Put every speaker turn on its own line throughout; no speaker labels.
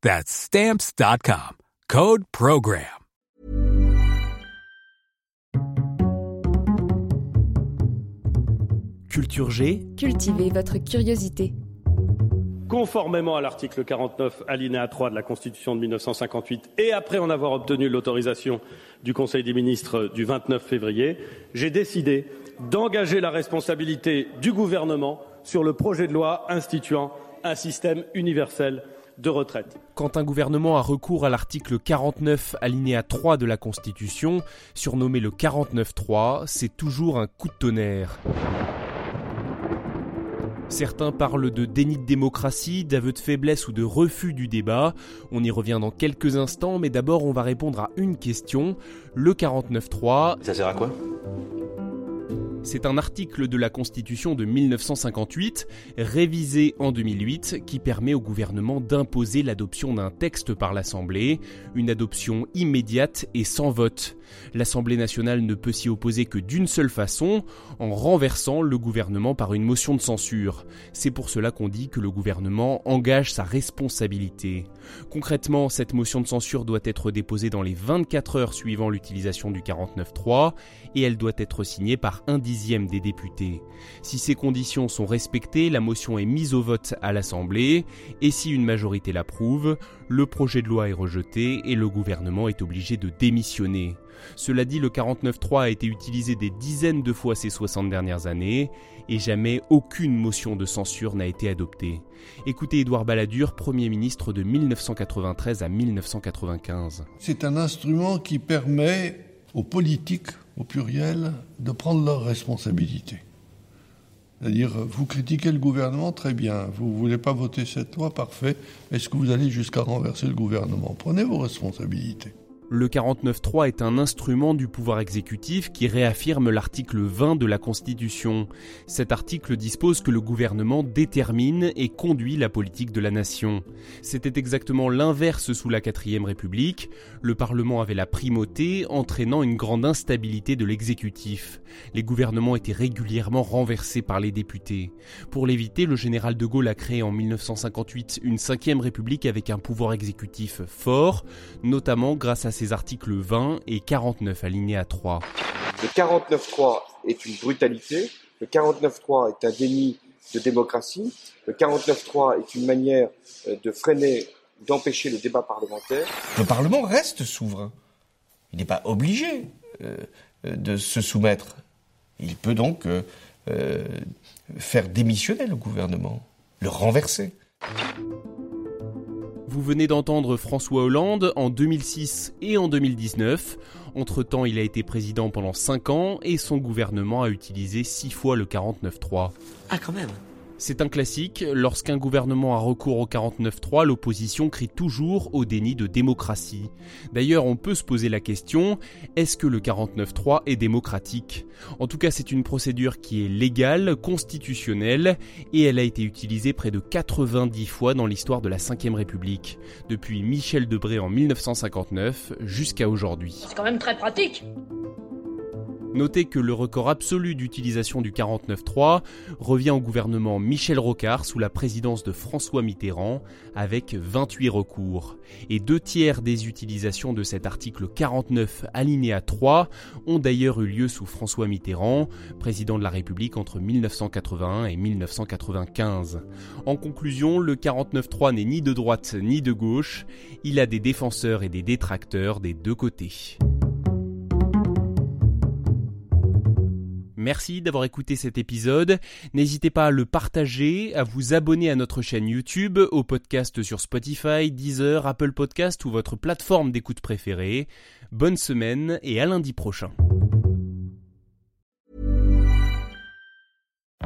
That's Stamps.com. Code PROGRAM.
Culture G.
Cultivez votre curiosité.
Conformément à l'article 49, alinéa 3 de la Constitution de 1958, et après en avoir obtenu l'autorisation du Conseil des ministres du 29 février, j'ai décidé d'engager la responsabilité du gouvernement sur le projet de loi instituant un système universel de retraite.
Quand un gouvernement a recours à l'article 49 alinéa 3 de la Constitution, surnommé le 49-3, c'est toujours un coup de tonnerre. Certains parlent de déni de démocratie, d'aveu de faiblesse ou de refus du débat. On y revient dans quelques instants, mais d'abord on va répondre à une question. Le 49-3.
Ça sert à quoi?
C'est un article de la Constitution de 1958, révisé en 2008, qui permet au gouvernement d'imposer l'adoption d'un texte par l'Assemblée, une adoption immédiate et sans vote. L'Assemblée nationale ne peut s'y opposer que d'une seule façon, en renversant le gouvernement par une motion de censure. C'est pour cela qu'on dit que le gouvernement engage sa responsabilité. Concrètement, cette motion de censure doit être déposée dans les 24 heures suivant l'utilisation du 49.3 et elle doit être signée par un dixième des députés. Si ces conditions sont respectées, la motion est mise au vote à l'Assemblée et si une majorité l'approuve, le projet de loi est rejeté et le gouvernement est obligé de démissionner. Cela dit, le 49.3 a été utilisé des dizaines de fois ces 60 dernières années et jamais aucune motion de censure n'a été adoptée. Écoutez Édouard Balladur, Premier ministre de 1993 à 1995.
C'est un instrument qui permet aux politiques, au pluriel, de prendre leurs responsabilités. C'est-à-dire, vous critiquez le gouvernement, très bien. Vous ne voulez pas voter cette loi, parfait. Est-ce que vous allez jusqu'à renverser le gouvernement? Prenez vos responsabilités.
Le 49.3 est un instrument du pouvoir exécutif qui réaffirme l'article 20 de la Constitution. Cet article dispose que le gouvernement détermine et conduit la politique de la nation. C'était exactement l'inverse sous la 4ème République. Le Parlement avait la primauté, entraînant une grande instabilité de l'exécutif. Les gouvernements étaient régulièrement renversés par les députés. Pour l'éviter, le général de Gaulle a créé en 1958 une 5ème République avec un pouvoir exécutif fort, notamment grâce à ses articles 20 et 49 alinéa 3.
Le 49.3 est une brutalité, le 49.3 est un déni de démocratie, le 49.3 est une manière euh, de freiner, d'empêcher le débat parlementaire.
Le Parlement reste souverain. Il n'est pas obligé euh, euh, de se soumettre. Il peut donc faire démissionner le gouvernement, le renverser.
Vous venez d'entendre François Hollande en 2006 et en 2019. Entre-temps, il a été président pendant 5 ans et son gouvernement a utilisé 6 fois le 49.3.
Ah quand même
c'est un classique, lorsqu'un gouvernement a recours au 49-3, l'opposition crie toujours au déni de démocratie. D'ailleurs, on peut se poser la question, est-ce que le 49-3 est démocratique? En tout cas, c'est une procédure qui est légale, constitutionnelle, et elle a été utilisée près de 90 fois dans l'histoire de la 5ème République, depuis Michel Debré en 1959 jusqu'à aujourd'hui.
C'est quand même très pratique
Notez que le record absolu d'utilisation du 49.3 revient au gouvernement Michel Rocard sous la présidence de François Mitterrand avec 28 recours. Et deux tiers des utilisations de cet article 49 alinéa 3 ont d'ailleurs eu lieu sous François Mitterrand, président de la République entre 1981 et 1995. En conclusion, le 49.3 n'est ni de droite ni de gauche, il a des défenseurs et des détracteurs des deux côtés. Merci d'avoir écouté cet épisode. N'hésitez pas à le partager, à vous abonner à notre chaîne YouTube, au podcast sur Spotify, Deezer, Apple Podcast ou votre plateforme d'écoute préférée. Bonne semaine et à lundi prochain.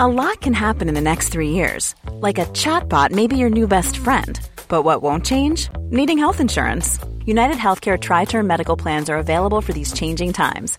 A lot can happen in the next three years. Like a chatbot may be your new best friend. But what won't change? Needing health insurance. United Healthcare Tri Term Medical Plans are available for these changing times.